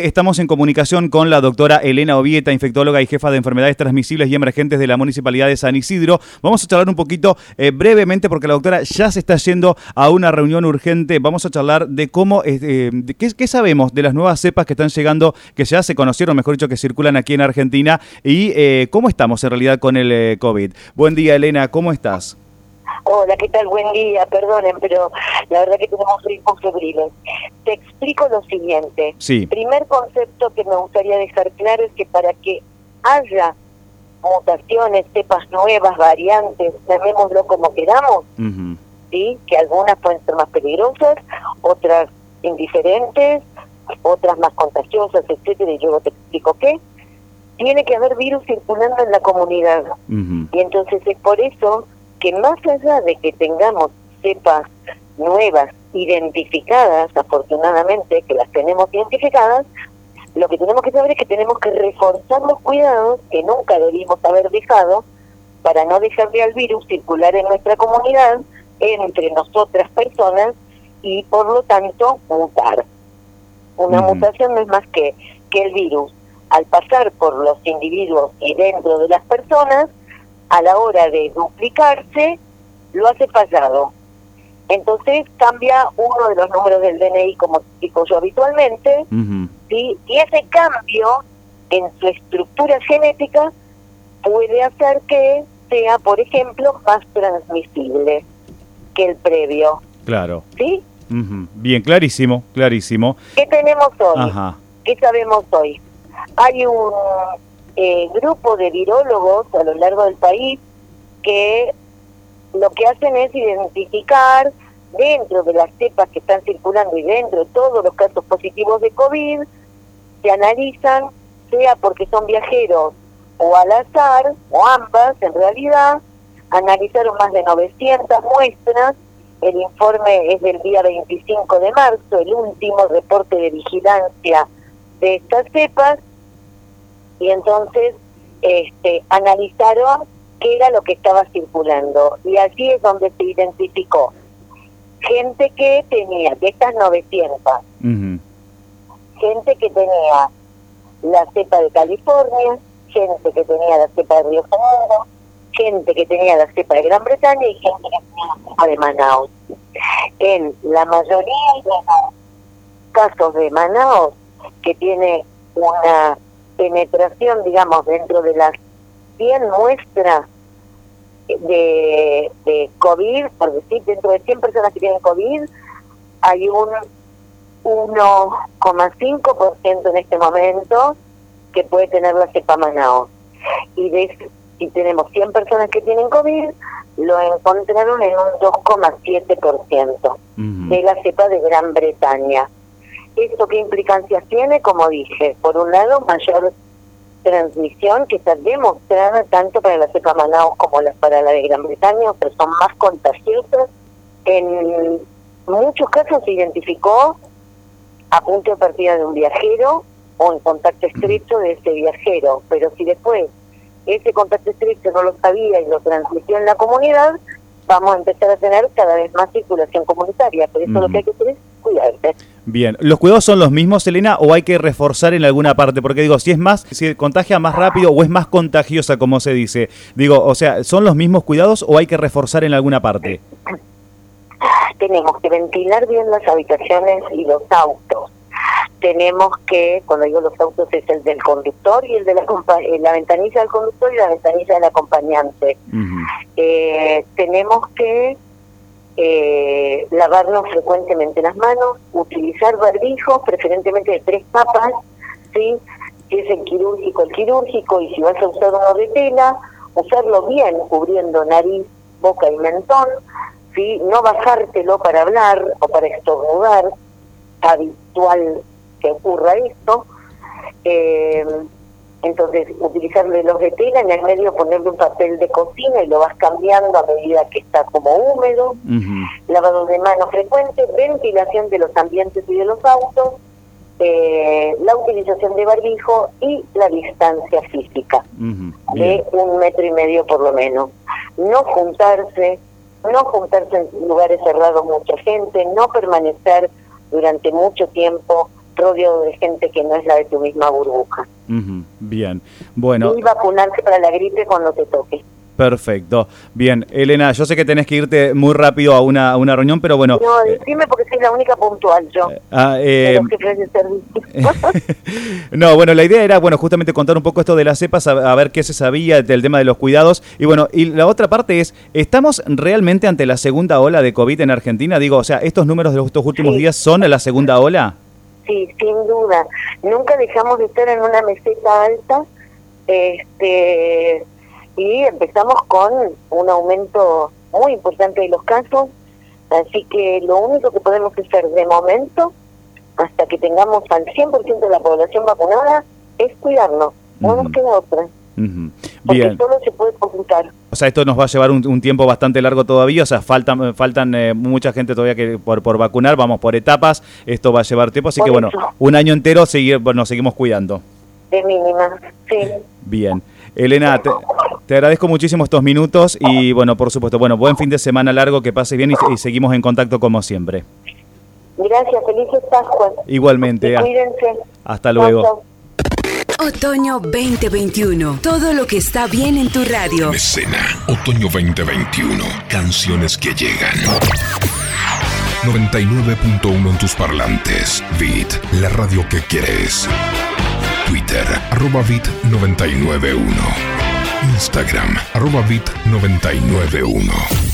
Estamos en comunicación con la doctora Elena Ovieta, infectóloga y jefa de enfermedades transmisibles y emergentes de la Municipalidad de San Isidro. Vamos a charlar un poquito eh, brevemente porque la doctora ya se está yendo a una reunión urgente. Vamos a charlar de cómo, eh, de qué, sabemos de las nuevas cepas que están llegando, que ya se conocieron, mejor dicho, que circulan aquí en Argentina y eh, cómo estamos en realidad con el COVID. Buen día, Elena, ¿cómo estás? Hola, ¿qué tal? Buen día, perdonen, pero la verdad que tenemos ritmos febriles. Te explico lo siguiente. Sí. Primer concepto que me gustaría dejar claro es que para que haya mutaciones, cepas nuevas, variantes, llamémoslo como queramos, ¿sí? que algunas pueden ser más peligrosas, otras indiferentes, otras más contagiosas, etcétera, y luego te explico qué, tiene que haber virus circulando en la comunidad. Y entonces es por eso que más allá de que tengamos cepas nuevas identificadas, afortunadamente que las tenemos identificadas, lo que tenemos que saber es que tenemos que reforzar los cuidados que nunca debimos haber dejado para no dejarle al virus circular en nuestra comunidad, entre nosotras personas, y por lo tanto mutar. Una mutación no es más que que el virus, al pasar por los individuos y dentro de las personas, a la hora de duplicarse, lo hace fallado. Entonces cambia uno de los números del DNI, como digo yo habitualmente, y ese cambio en su estructura genética puede hacer que sea, por ejemplo, más transmisible que el previo. Claro. ¿Sí? Bien, clarísimo, clarísimo. ¿Qué tenemos hoy? ¿Qué sabemos hoy? Hay un eh, grupo de virólogos a lo largo del país que lo que hacen es identificar dentro de las cepas que están circulando y dentro de todos los casos positivos de COVID, se analizan, sea porque son viajeros o al azar, o ambas en realidad, analizaron más de 900 muestras, el informe es del día 25 de marzo, el último reporte de vigilancia de estas cepas, y entonces este, analizaron qué era lo que estaba circulando y allí es donde se identificó gente que tenía, de estas 900, gente que tenía la cepa de California, gente que tenía la cepa de Río Janeiro, gente que tenía la cepa de Gran Bretaña y gente que tenía la cepa de Manaus. En la mayoría de los casos de Manaus, que tiene una penetración, digamos, dentro de las 100 muestras de, de COVID, por decir, dentro de 100 personas que tienen COVID, hay un 1,5% en este momento que puede tener la cepa Manaus. Y de, si tenemos 100 personas que tienen COVID, lo encontraron en un 2,7% de la cepa de Gran Bretaña. ¿Esto qué implicancias tiene? Como dije, por un lado, mayor transmisión que está demostrada tanto para la cepa Manaus como para la de Gran Bretaña, pero son más contagiosas. En muchos casos se identificó a punto de partida de un viajero o en contacto estrecho de ese viajero, pero si después ese contacto estrecho no lo sabía y lo transmitió en la comunidad, vamos a empezar a tener cada vez más circulación comunitaria. Por eso lo que hay que hacer es Bien, ¿los cuidados son los mismos, Elena, o hay que reforzar en alguna parte? Porque digo, si es más, si contagia más rápido o es más contagiosa, como se dice. Digo, o sea, ¿son los mismos cuidados o hay que reforzar en alguna parte? Tenemos que ventilar bien las habitaciones y los autos tenemos que, cuando digo los autos, es el del conductor y el de la, eh, la ventanilla del conductor y la ventanilla del acompañante. eh, tenemos que eh, lavarnos frecuentemente las manos, utilizar barbijos, preferentemente de tres papas, ¿sí? si es el quirúrgico, el quirúrgico, y si vas a usar uno de tela, usarlo bien, cubriendo nariz, boca y mentón, ¿sí? no bajártelo para hablar o para estornudar, habitual que ocurra esto. Eh, entonces, utilizarle los de tela, en el medio ponerle un papel de cocina y lo vas cambiando a medida que está como húmedo. Lavado de manos frecuente, ventilación de los ambientes y de los autos, eh, la utilización de barbijo y la distancia física de un metro y medio por lo menos. No juntarse, no juntarse en lugares cerrados mucha gente, no permanecer durante mucho tiempo rodeado de gente que no es la de tu misma burbuja. Bien, bueno. Y vacunarse para la gripe cuando te toque. Perfecto. Bien, Elena, yo sé que tenés que irte muy rápido a una, una reunión, pero bueno... No, eh, dime porque soy la única puntual yo. Eh, ah, eh, no, bueno, la idea era, bueno, justamente contar un poco esto de las cepas, a, ver qué se sabía del tema de los cuidados. Y bueno, y la otra parte es, ¿estamos realmente ante la segunda ola de COVID en Argentina? Digo, o sea, ¿estos números de estos últimos días son la segunda ola? Sí, sin duda. Nunca dejamos de estar en una meseta alta. Este y empezamos con un aumento muy importante de los casos, así que lo único que podemos hacer de momento, hasta que tengamos al 100% de la población vacunada, es cuidarnos, no nos queda otra. Porque solo se puede computar. O sea, esto nos va a llevar un, tiempo bastante largo todavía, o sea, faltan faltan eh, mucha gente todavía que por, por vacunar, vamos por etapas, esto va a llevar tiempo, así que bueno, un año entero seguir, nos seguimos cuidando. De mínima, sí. Bien. Elena, te, agradezco muchísimo estos minutos y bueno, por supuesto, bueno, buen fin de semana largo, que pase bien y, seguimos en contacto como siempre. Gracias, felices Pascuas. Igualmente. cuídense. Hasta luego. Otoño 2021. Todo lo que está bien en tu radio. Escena. Otoño 2021. Canciones que llegan. 99.1 en tus parlantes. Beat, la radio que quieres. Twitter, arroba bit991. Instagram, arroba bit991.